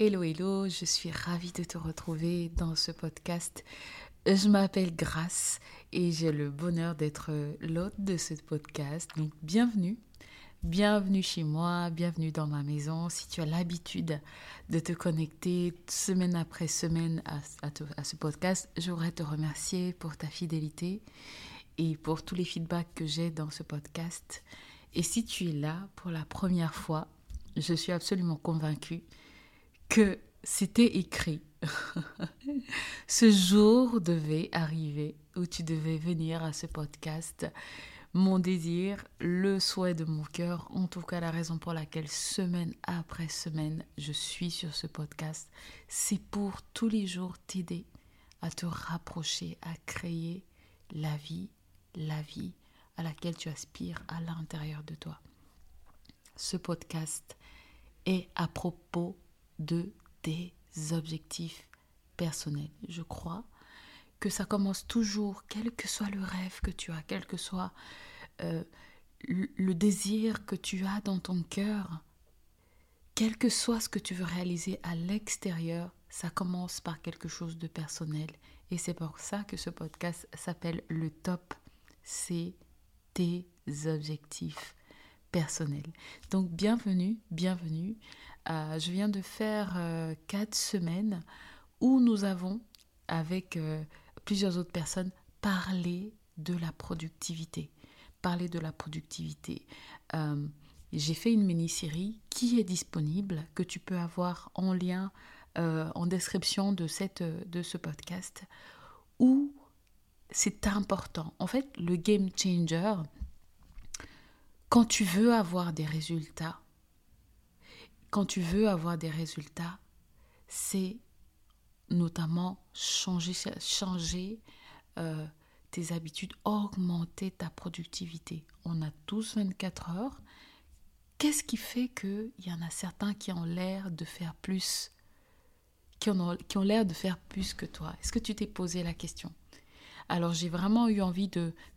Hello, hello, je suis ravie de te retrouver dans ce podcast. Je m'appelle Grace et j'ai le bonheur d'être l'hôte de ce podcast. Donc, bienvenue. Bienvenue chez moi, bienvenue dans ma maison. Si tu as l'habitude de te connecter semaine après semaine à, à ce podcast, je voudrais te remercier pour ta fidélité et pour tous les feedbacks que j'ai dans ce podcast. Et si tu es là pour la première fois, je suis absolument convaincue que c'était écrit. ce jour devait arriver où tu devais venir à ce podcast. Mon désir, le souhait de mon cœur, en tout cas la raison pour laquelle semaine après semaine je suis sur ce podcast, c'est pour tous les jours t'aider à te rapprocher, à créer la vie, la vie à laquelle tu aspires à l'intérieur de toi. Ce podcast est à propos de tes objectifs personnels. Je crois que ça commence toujours, quel que soit le rêve que tu as, quel que soit euh, le désir que tu as dans ton cœur, quel que soit ce que tu veux réaliser à l'extérieur, ça commence par quelque chose de personnel. Et c'est pour ça que ce podcast s'appelle Le Top. C'est tes objectifs personnels. Donc bienvenue, bienvenue. Euh, je viens de faire euh, quatre semaines où nous avons, avec euh, plusieurs autres personnes, parlé de la productivité. Parler de la productivité. J'ai fait une mini-série qui est disponible, que tu peux avoir en lien en description de, cette, de ce podcast, où c'est important. En fait, le game changer, quand tu veux avoir des résultats, quand tu veux avoir des résultats, c'est notamment changer, changer euh, tes habitudes, augmenter ta productivité. On a tous 24 heures. Qu'est-ce qui fait qu'il y en a certains qui ont l'air de faire plus, qui ont, qui ont l'air de faire plus que toi? Est-ce que tu t'es posé la question? Alors j'ai vraiment eu envie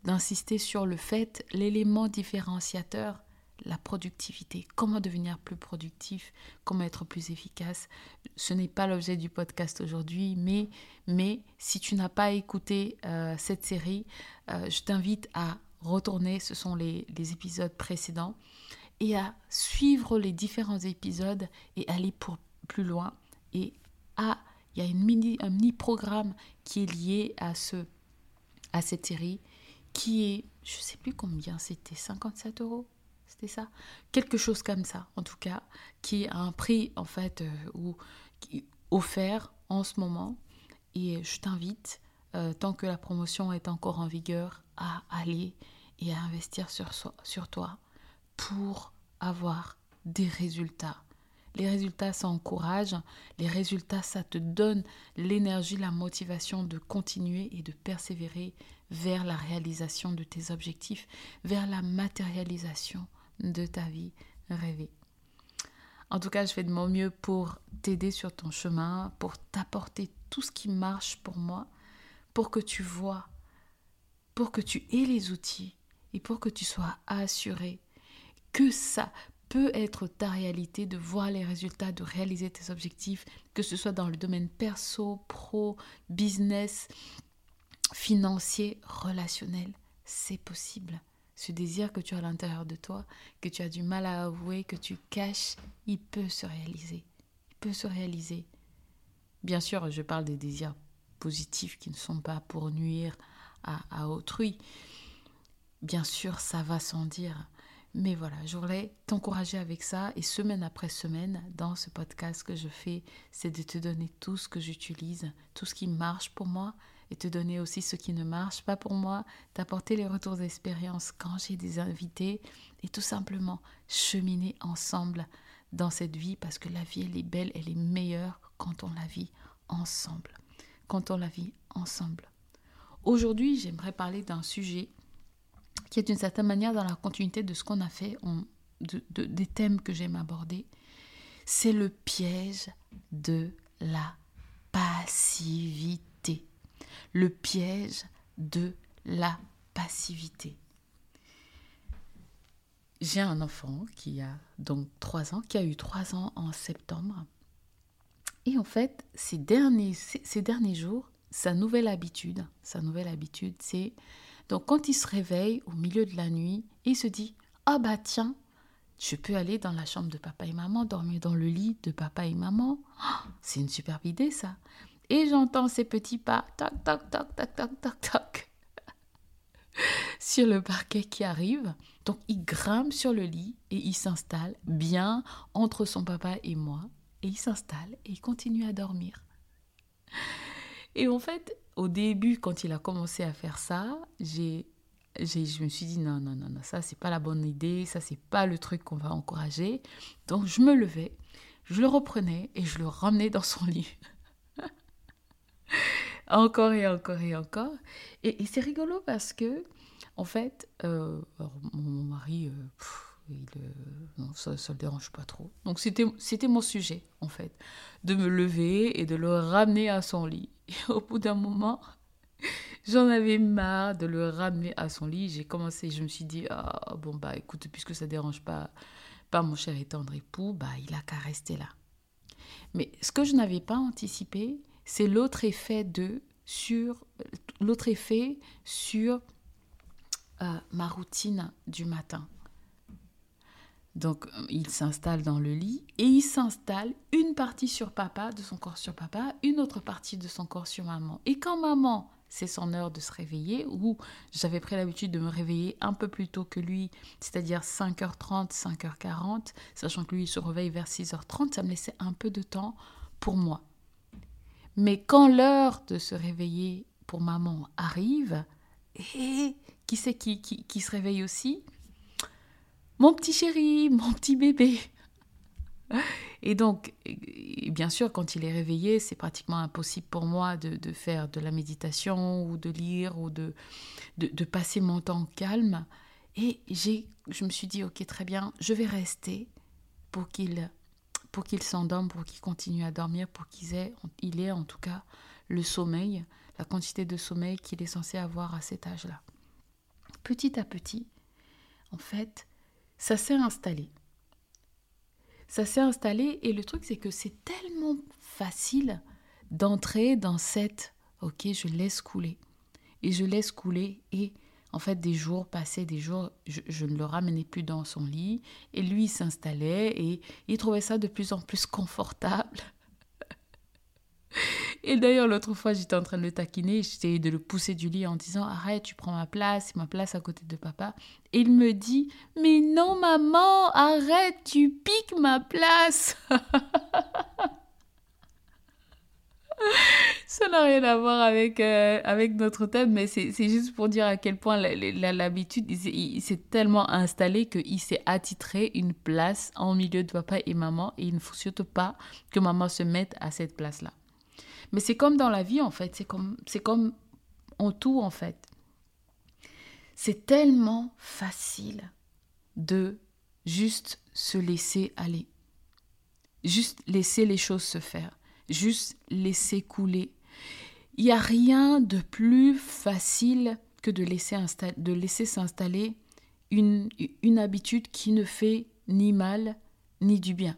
d'insister sur le fait, l'élément différenciateur, la productivité, comment devenir plus productif, comment être plus efficace? Ce n'est pas l'objet du podcast aujourd'hui, mais, mais si tu n'as pas écouté euh, cette série, euh, je t'invite à retourner, ce sont les, épisodes précédents, et à suivre les différents épisodes et aller pour plus loin. Et à, il y a une mini, un mini-programme qui est lié à, ce, à cette série, qui est, je sais plus combien c'était, 57 euros c'était ça? Quelque chose comme ça, en tout cas, qui a un prix, en fait, euh, ou, qui, offert en ce moment. Et je t'invite, euh, tant que la promotion est encore en vigueur, à aller et à investir sur, soi, sur toi pour avoir des résultats. Les résultats, ça encourage. Les résultats, ça te donne l'énergie, la motivation de continuer et de persévérer vers la réalisation de tes objectifs, vers la matérialisation de ta vie rêvée. En tout cas, je fais de mon mieux pour t'aider sur ton chemin, pour t'apporter tout ce qui marche pour moi, pour que tu vois, pour que tu aies les outils et pour que tu sois assuré que ça peut être ta réalité de voir les résultats, de réaliser tes objectifs, que ce soit dans le domaine perso, pro, business, financier, relationnel. C'est possible ce désir que tu as à l'intérieur de toi, que tu as du mal à avouer, que tu caches, il peut se réaliser. Il peut se réaliser. Bien sûr, je parle des désirs positifs qui ne sont pas pour nuire à, à autrui. Bien sûr, ça va sans dire. Mais voilà, je voulais t'encourager avec ça. Et semaine après semaine, dans ce podcast que je fais, c'est de te donner tout ce que j'utilise, tout ce qui marche pour moi, et te donner aussi ce qui ne marche pas pour moi, t'apporter les retours d'expérience quand j'ai des invités, et tout simplement cheminer ensemble dans cette vie, parce que la vie, elle est belle, elle est meilleure quand on la vit ensemble. Quand on la vit ensemble. Aujourd'hui, j'aimerais parler d'un sujet qui est d'une certaine manière dans la continuité de ce qu'on a fait, des thèmes que j'aime aborder, c'est le piège de la passivité. Le piège de la passivité. J'ai un enfant qui a donc 3 ans, qui a eu 3 ans en septembre. Et en fait, ces derniers, ces derniers jours, sa nouvelle habitude, sa nouvelle habitude, c'est donc quand il se réveille au milieu de la nuit, il se dit Ah bah tiens, je peux aller dans la chambre de papa et maman, dormir dans le lit de papa et maman. Oh, c'est une superbe idée ça. Et j'entends ces petits pas, toc, toc, toc, toc, toc, toc, toc, sur le parquet qui arrive. Donc il grimpe sur le lit et il s'installe bien entre son papa et moi. Et il s'installe et il continue à dormir. Et en fait, au début, quand il a commencé à faire ça, j'ai, je me suis dit non, non, non, non ça, c'est pas la bonne idée, ça, c'est pas le truc qu'on va encourager. Donc, je me levais, je le reprenais et je le ramenais dans son lit. encore et encore et encore. Et, c'est rigolo parce que, en fait, euh, mon, mari, euh, euh, ça ne le dérange pas trop. Donc, c'était, mon sujet, en fait, de me lever et de le ramener à son lit. Et au bout d'un moment, j'en avais marre de le ramener à son lit. J'ai commencé, je me suis dit, ah, bon, bah écoute, puisque ça dérange pas, pas mon cher et tendre époux, bah il a qu'à rester là. Mais ce que je n'avais pas anticipé, c'est l'autre effet de sur l'autre effet sur euh, ma routine du matin. Donc, euh, il s'installe dans le lit et il s'installe une partie sur papa, de son corps sur papa, une autre partie de son corps sur maman. Et quand maman, c'est son heure de se réveiller, ou j'avais pris l'habitude de me réveiller un peu plus tôt que lui, c'est-à-dire 5h30, 5h40, sachant que lui, se réveille vers 6h30, ça me laissait un peu de temps pour moi. Mais quand l'heure de se réveiller pour maman arrive, et qui c'est qui, qui se réveille aussi mon petit chéri, mon petit bébé. Et donc, bien sûr, quand il est réveillé, c'est pratiquement impossible pour moi de, faire de la méditation ou de lire ou de, de, passer mon temps calme. Et j'ai, je me suis dit, ok, très bien, je vais rester pour qu'il pour qu'il s'endorme, pour qu'il continue à dormir, pour qu'il ait, il ait en tout cas le sommeil, la quantité de sommeil qu'il est censé avoir à cet âge-là. Petit à petit, en fait, ça s'est installé. Ça s'est installé et le truc c'est que c'est tellement facile d'entrer dans cette ok je laisse couler et je laisse couler et en fait des jours passaient des jours je, ne le ramenais plus dans son lit et lui s'installait et il trouvait ça de plus en plus confortable et d'ailleurs, l'autre fois, j'étais en train de le taquiner, j'essayais de le pousser du lit en disant Arrête, tu prends ma place, ma place à côté de papa. Et il me dit Mais non, maman, arrête, tu piques ma place. Ça n'a rien à voir avec, euh, avec notre thème, mais c'est juste pour dire à quel point l'habitude, il, s'est tellement installé qu'il s'est attitré une place en milieu de papa et maman, et il ne faut surtout pas que maman se mette à cette place-là. Mais c'est comme dans la vie, en fait. C'est comme, c'est comme en tout, en fait. C'est tellement facile de juste se laisser aller. Juste laisser les choses se faire. Juste laisser couler. Il n'y a rien de plus facile que de laisser, de laisser s'installer une, une habitude qui ne fait ni mal ni du bien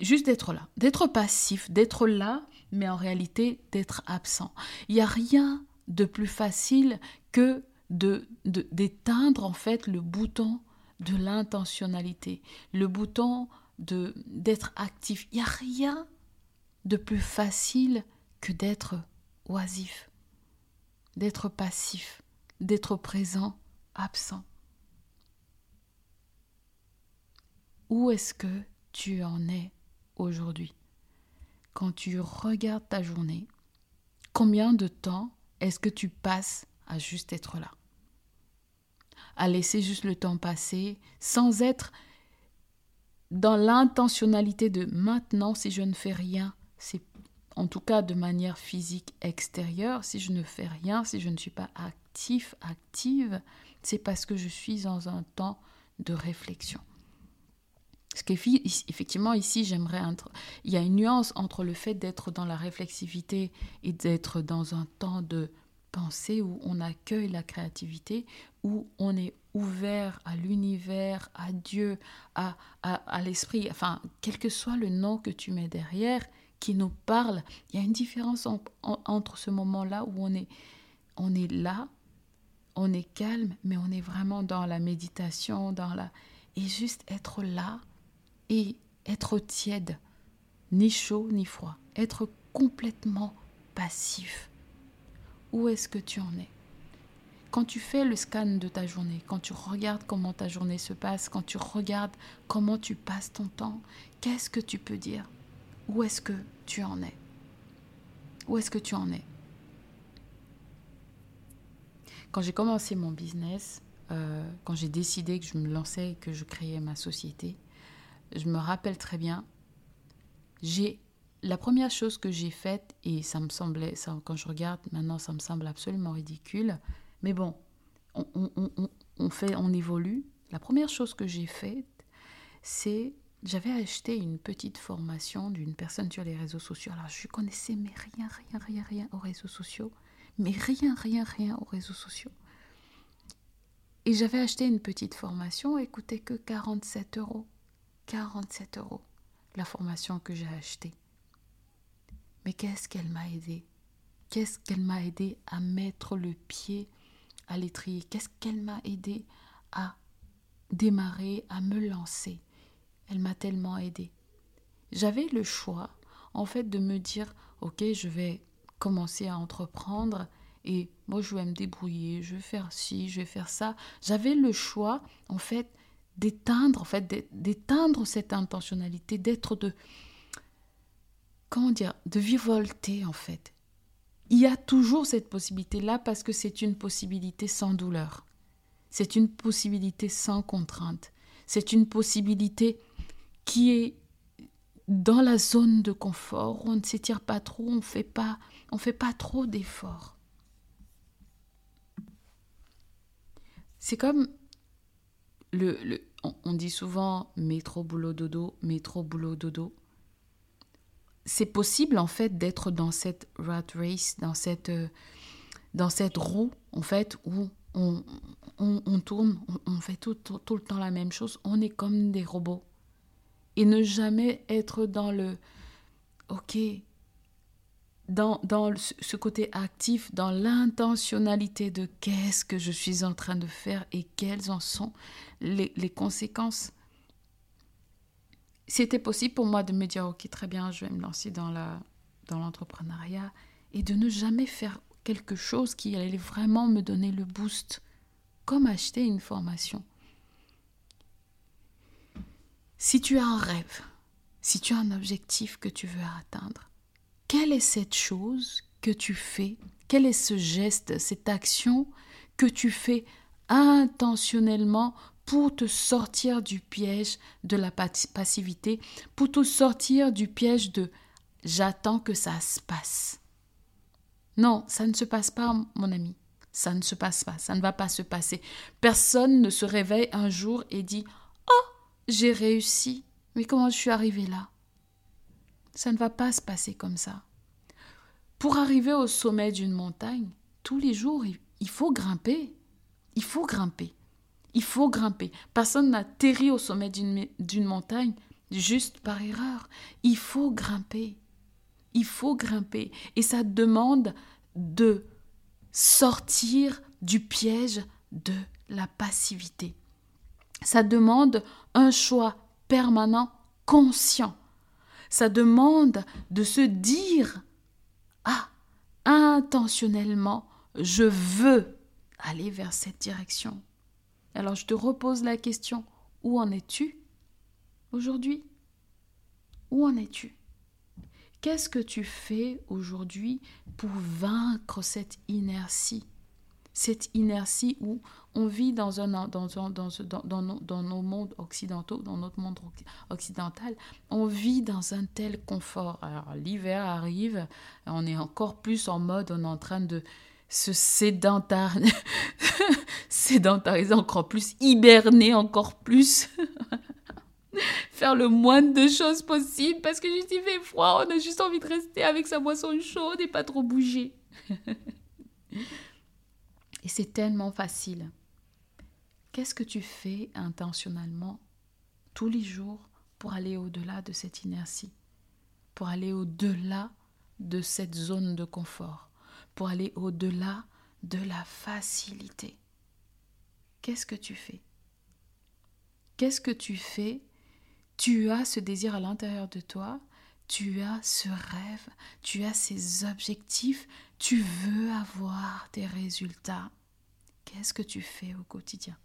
juste d'être là, d'être passif, d'être là, mais en réalité d'être absent. Il n'y a rien de plus facile que de d'éteindre en fait le bouton de l'intentionnalité, le bouton de d'être actif. Il n'y a rien de plus facile que d'être oisif, d'être passif, d'être présent, absent Où est-ce que tu en es aujourd'hui Quand tu regardes ta journée, combien de temps est-ce que tu passes à juste être là? À laisser juste le temps passer sans être dans l'intentionnalité de maintenant, si je ne fais rien, c'est en tout cas de manière physique extérieure, si je ne fais rien, si je ne suis pas actif, active, c'est parce que je suis dans un temps de réflexion. Parce qu'effectivement, ici, j'aimerais. Il y a une nuance entre le fait d'être dans la réflexivité et d'être dans un temps de pensée où on accueille la créativité, où on est ouvert à l'univers, à Dieu, à, à, l'esprit, enfin, quel que soit le nom que tu mets derrière, qui nous parle, il y a une différence entre ce moment-là où on est, on est là, on est calme, mais on est vraiment dans la méditation, dans la... Et juste être là, et être tiède, ni chaud ni froid, être complètement passif. Où est-ce que tu en es? Quand tu fais le scan de ta journée, quand tu regardes comment ta journée se passe, quand tu regardes comment tu passes ton temps, qu'est-ce que tu peux dire? Où est-ce que tu en es? Où est-ce que tu en es? Quand j'ai commencé mon business, euh, quand j'ai décidé que je me lançais et que je créais ma société, je me rappelle très bien, j'ai la première chose que j'ai faite, et ça me semblait, ça, quand je regarde maintenant, ça me semble absolument ridicule, mais bon, on, on, fait, on évolue. La première chose que j'ai faite, c'est j'avais acheté une petite formation d'une personne sur les réseaux sociaux. Alors, je connaissais mais rien, rien, rien, rien aux réseaux sociaux. Mais rien, rien, rien aux réseaux sociaux. Et j'avais acheté une petite formation, elle coûtait que 47 euros. 47 euros la formation que j'ai achetée. Mais qu'est-ce qu'elle m'a aidé? Qu'est-ce qu'elle m'a aidé à mettre le pied à l'étrier? Qu'est-ce qu'elle m'a aidé à démarrer, à me lancer? Elle m'a tellement aidé. J'avais le choix, en fait, de me dire, ok, je vais commencer à entreprendre et moi, je vais me débrouiller, je vais faire ci, je vais faire ça. J'avais le choix, en fait, d'éteindre, en fait, d'éteindre cette intentionnalité, d'être de, comment dire, de vivolter, en fait. Il y a toujours cette possibilité-là parce que c'est une possibilité sans douleur. C'est une possibilité sans contrainte. C'est une possibilité qui est dans la zone de confort, on ne s'étire pas trop, on fait pas, on fait pas trop d'efforts. C'est comme le, le, on, dit souvent métro, boulot, dodo, métro, boulot, dodo. C'est possible en fait d'être dans cette rat race, dans cette, euh, dans cette roue en fait où on, on, tourne, on, fait tout, tout, le temps la même chose, on est comme des robots. Et ne jamais être dans le OK, dans, ce côté actif, dans l'intentionnalité de qu'est-ce que je suis en train de faire et quelles en sont les, les conséquences. C'était possible pour moi de me dire, ok, très bien, je vais me lancer dans l'entrepreneuriat et de ne jamais faire quelque chose qui allait vraiment me donner le boost, comme acheter une formation. Si tu as un rêve, si tu as un objectif que tu veux atteindre, quelle est cette chose que tu fais? Quel est ce geste, cette action que tu fais intentionnellement pour te sortir du piège de la passivité, pour te sortir du piège de j'attends que ça se passe? Non, ça ne se passe pas, mon ami. Ça ne se passe pas, ça ne va pas se passer. Personne ne se réveille un jour et dit Oh, j'ai réussi. Mais comment je suis arrivé là? Ça ne va pas se passer comme ça. Pour arriver au sommet d'une montagne, tous les jours, il faut grimper. Il faut grimper. Il faut grimper. Personne n'atterrit au sommet d'une montagne juste par erreur. Il faut grimper. Il faut grimper. Et ça demande de sortir du piège de la passivité. Ça demande un choix permanent, conscient Ça demande de se dire, ah, intentionnellement, je veux aller vers cette direction. Alors je te repose la question, où en es-tu aujourd'hui? Où en es-tu? Qu'est-ce que tu fais aujourd'hui pour vaincre cette inertie? Cette inertie où on vit dans, un, dans, dans, dans, nos, dans nos mondes occidentaux, dans notre monde occidental, on vit dans un tel confort. Alors l'hiver arrive, on est encore plus en mode, on est en train de se sédentariser encore plus, hiberner encore plus. faire le moins de choses possible parce que juste il fait froid, on a juste envie de rester avec sa boisson chaude et pas trop bouger. et c'est tellement facile. Qu'est-ce que tu fais intentionnellement tous les jours pour aller au-delà de cette inertie, pour aller au-delà de cette zone de confort, pour aller au-delà de la facilité? Qu'est-ce que tu fais? Qu'est-ce que tu fais? Tu as ce désir à l'intérieur de toi, tu as ce rêve, tu as ces objectifs, tu veux avoir des résultats. Qu'est-ce que tu fais au quotidien?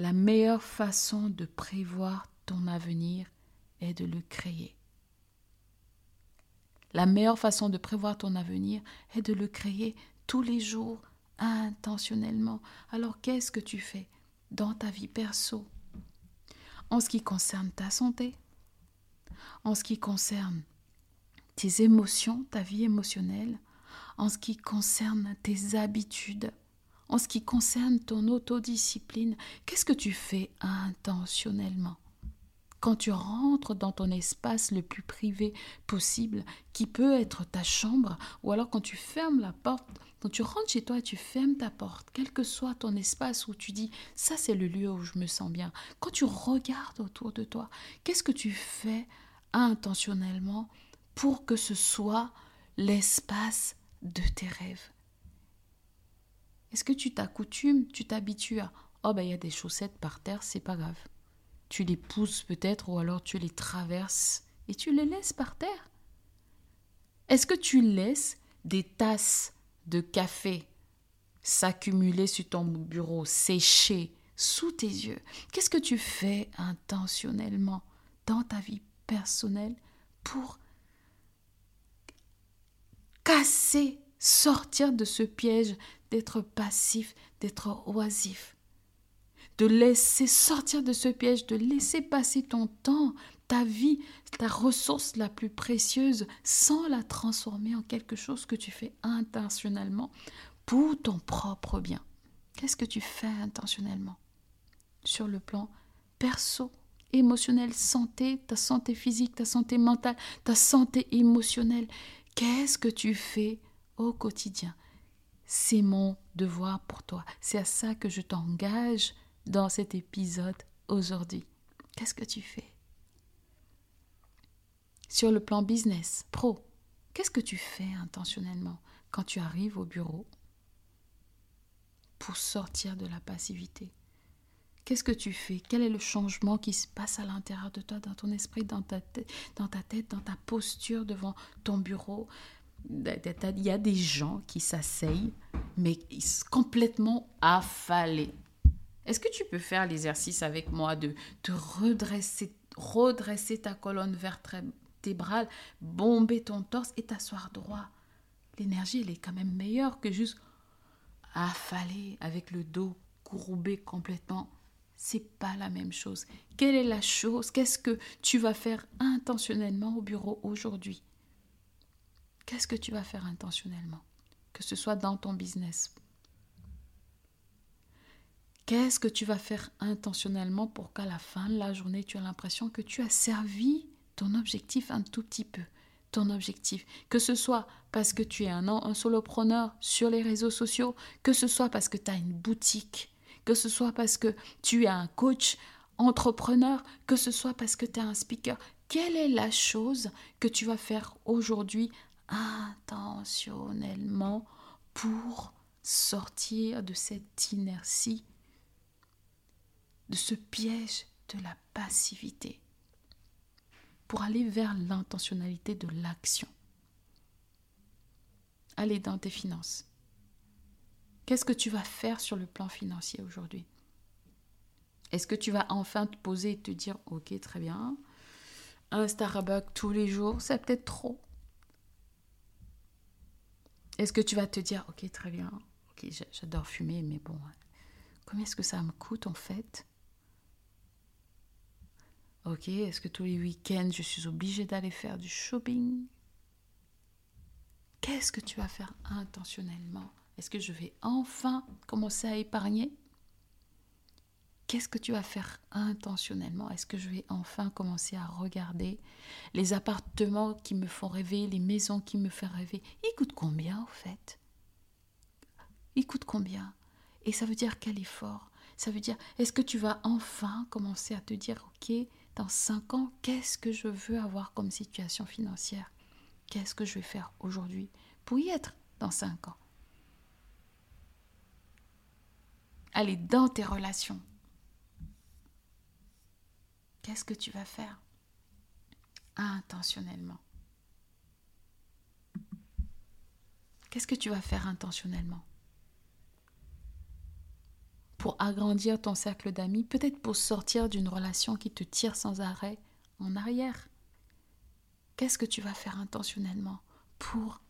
La meilleure façon de prévoir ton avenir est de le créer. La meilleure façon de prévoir ton avenir est de le créer tous les jours, intentionnellement. Alors qu'est-ce que tu fais dans ta vie perso? En ce qui concerne ta santé, en ce qui concerne tes émotions, ta vie émotionnelle, en ce qui concerne tes habitudes, en ce qui concerne ton autodiscipline, qu'est-ce que tu fais intentionnellement? Quand tu rentres dans ton espace le plus privé possible, qui peut être ta chambre, ou alors quand tu fermes la porte, quand tu rentres chez toi et tu fermes ta porte, quel que soit ton espace où tu dis ça c'est le lieu où je me sens bien, quand tu regardes autour de toi, qu'est-ce que tu fais intentionnellement pour que ce soit l'espace de tes rêves? Est-ce que tu t'accoutumes, tu t'habitues à oh ben il y a des chaussettes par terre, c'est pas grave tu les pousses peut-être ou alors tu les traverses et tu les laisses par terre. Est-ce que tu laisses des tasses de café s'accumuler sur ton bureau, sécher sous tes yeux? Qu'est-ce que tu fais intentionnellement dans ta vie personnelle pour casser, sortir de ce piège d'être passif, d'être oisif de laisser sortir de ce piège, de laisser passer ton temps, ta vie, ta ressource la plus précieuse, sans la transformer en quelque chose que tu fais intentionnellement pour ton propre bien. Qu'est-ce que tu fais intentionnellement? Sur le plan perso, émotionnel, santé, ta santé physique, ta santé mentale, ta santé émotionnelle Qu'est-ce que tu fais au quotidien. C'est mon devoir pour toi. C'est à ça que je t'engage dans cet épisode aujourd'hui. Qu'est-ce que tu fais? Sur le plan business, pro, qu'est-ce que tu fais intentionnellement quand tu arrives au bureau pour sortir de la passivité? Qu'est-ce que tu fais? Quel est le changement qui se passe à l'intérieur de toi, dans ton esprit, dans ta, tête, dans ta tête, dans ta posture devant ton bureau? Il y a des gens qui s'asseyent, mais complètement affalés. Est-ce que tu peux faire l'exercice avec moi de te redresser, redresser ta colonne vertébrale, bomber ton torse et t'asseoir droit? L'énergie, elle est quand même meilleure que juste affaler avec le dos courbé complètement. C'est pas la même chose. Quelle est la chose? Qu'est-ce que tu vas faire intentionnellement au bureau aujourd'hui? Qu'est-ce que tu vas faire intentionnellement Que ce soit dans ton business, Qu'est-ce que tu vas faire intentionnellement pour qu'à la fin de la journée, tu as l'impression que tu as servi ton objectif un tout petit peu? Ton objectif, que ce soit parce que tu es un, un solopreneur sur les réseaux sociaux, que ce soit parce que tu as une boutique, que ce soit parce que tu es un coach entrepreneur, que ce soit parce que tu es un speaker. Quelle est la chose que tu vas faire aujourd'hui intentionnellement pour sortir de cette inertie de ce piège de la passivité. pour aller vers l'intentionnalité de l'action. Allez dans tes finances. Qu'est-ce que tu vas faire sur le plan financier aujourd'hui? Est-ce que tu vas enfin te poser et te dire, ok, très bien, un Starbucks tous les jours, c'est peut-être trop. Est-ce que tu vas te dire, ok, très bien, ok, j'adore fumer, mais bon, combien est-ce que ça me coûte en fait? Ok, est-ce que tous les week-ends je suis obligée d'aller faire du shopping? Qu'est-ce que tu vas faire intentionnellement? Est-ce que je vais enfin commencer à épargner? Qu'est-ce que tu vas faire intentionnellement? Est-ce que je vais enfin commencer à regarder les appartements qui me font rêver, les maisons qui me font rêver? Ils coûtent combien au fait? Ils coûtent combien? Et ça veut dire quel effort? Ça veut dire, est-ce que tu vas enfin commencer à te dire, ok, dans 5 ans, qu'est-ce que je veux avoir comme situation financière? Qu'est-ce que je vais faire aujourd'hui pour y être dans 5 ans? Allez, dans tes relations, qu'est-ce que tu vas faire intentionnellement? Qu'est-ce que tu vas faire intentionnellement? Pour agrandir ton cercle d'amis, peut-être pour sortir d'une relation qui te tire sans arrêt en arrière. Qu'est-ce que tu vas faire intentionnellement pour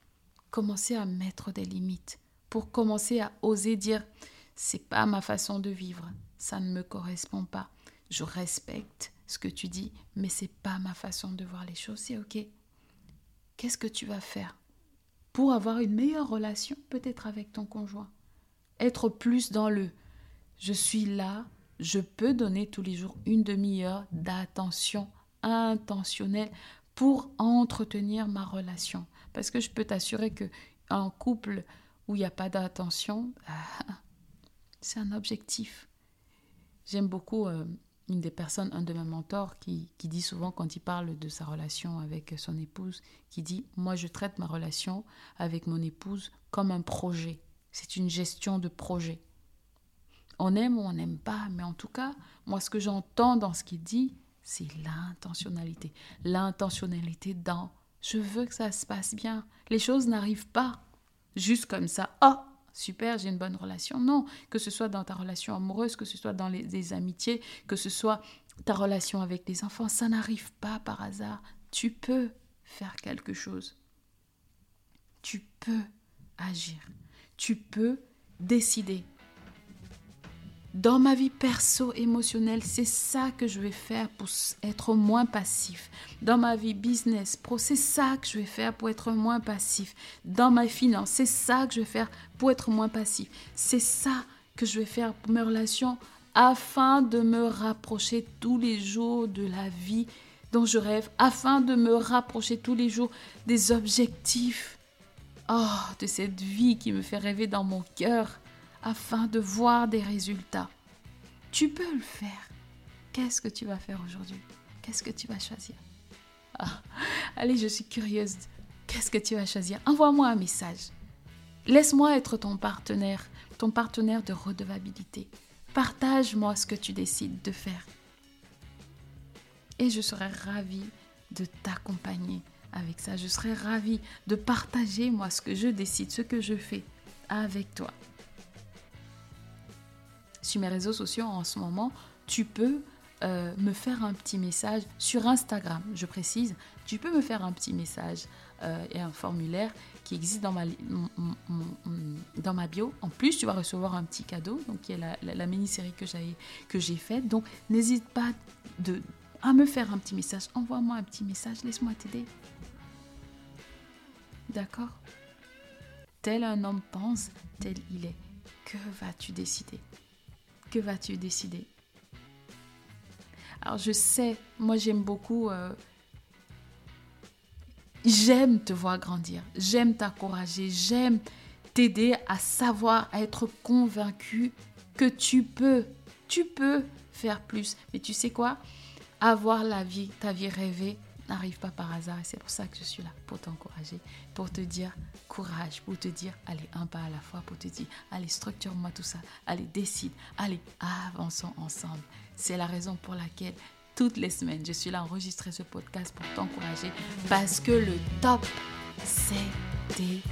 commencer à mettre des limites, pour commencer à oser dire c'est pas ma façon de vivre, ça ne me correspond pas. Je respecte ce que tu dis, mais c'est pas ma façon de voir les choses, c'est OK. Qu'est-ce que tu vas faire pour avoir une meilleure relation peut-être avec ton conjoint? Être plus dans le je suis là, je peux donner tous les jours une demi-heure d'attention intentionnelle pour entretenir ma relation. Parce que je peux t'assurer que un couple où il n'y a pas d'attention, c'est un objectif. J'aime beaucoup euh, une des personnes, un de mes mentors, qui, dit souvent quand il parle de sa relation avec son épouse, qui dit, moi je traite ma relation avec mon épouse comme un projet. C'est une gestion de projet. On aime ou on n'aime pas, mais en tout cas, moi, ce que j'entends dans ce qu'il dit, c'est l'intentionnalité. L'intentionnalité dans je veux que ça se passe bien. Les choses n'arrivent pas juste comme ça. Oh, super, j'ai une bonne relation. Non, que ce soit dans ta relation amoureuse, que ce soit dans les, amitiés, que ce soit ta relation avec les enfants, ça n'arrive pas par hasard. Tu peux faire quelque chose. Tu peux agir. Tu peux décider dans ma vie perso émotionnelle, c'est ça que je vais faire pour être moins passif. Dans ma vie business pro, c'est ça que je vais faire pour être moins passif. Dans ma finance, c'est ça que je vais faire pour être moins passif. C'est ça que je vais faire pour mes relations afin de me rapprocher tous les jours de la vie dont je rêve, afin de me rapprocher tous les jours des objectifs. Oh, de cette vie qui me fait rêver dans mon cœur afin de voir des résultats. Tu peux le faire. Qu'est-ce que tu vas faire aujourd'hui? Qu'est-ce que tu vas choisir? Ah, Allez, je suis curieuse. Qu'est-ce que tu vas choisir? Envoie-moi un message. Laisse-moi être ton partenaire, ton partenaire de redevabilité. Partage-moi ce que tu décides de faire. Et je serai ravie de t'accompagner avec ça. Je serai ravie de partager moi ce que je décide, ce que je fais avec toi sur mes réseaux sociaux en ce moment, tu peux euh, me faire un petit message sur Instagram, je précise. Tu peux me faire un petit message euh, et un formulaire qui existe dans ma, bio. En plus, tu vas recevoir un petit cadeau, donc qui est la, la, mini-série que j'ai faite. Donc, n'hésite pas à me faire un petit message. Envoie-moi un petit message, laisse-moi t'aider. D'accord? Tel un homme pense, tel il est. Que vas-tu décider? Que vas-tu décider? Alors je sais, moi j'aime beaucoup... Euh, j'aime te voir grandir, j'aime t'encourager, j'aime t'aider à savoir, à être convaincu que tu peux, tu peux faire plus. Mais tu sais quoi? Avoir la vie, ta vie rêvée, n'arrive pas par hasard et c'est pour ça que je suis là, pour t'encourager, pour te dire courage, pour te dire allez un pas à la fois, pour te dire allez structure-moi tout ça, allez décide, allez avançons ensemble. C'est la raison pour laquelle toutes les semaines. Je suis là à enregistrer ce podcast pour t'encourager parce que le top, c'est tes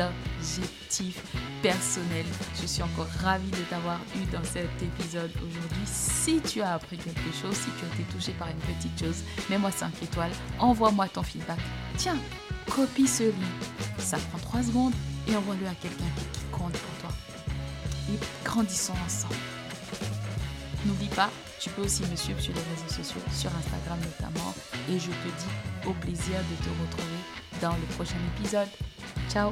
objectifs personnels. Je suis encore ravie de t'avoir eu dans cet épisode aujourd'hui. Si tu as appris quelque chose, si tu as été touché par une petite chose, mets-moi 5 étoiles, envoie-moi ton feedback. Tiens, copie ce lien. Ça prend 3 secondes et envoie-le à quelqu'un qui compte pour toi. Et grandissons ensemble. N'oublie pas, tu peux aussi me suivre sur les réseaux sociaux, sur Instagram notamment. Et je te dis au plaisir de te retrouver dans le prochain épisode. Ciao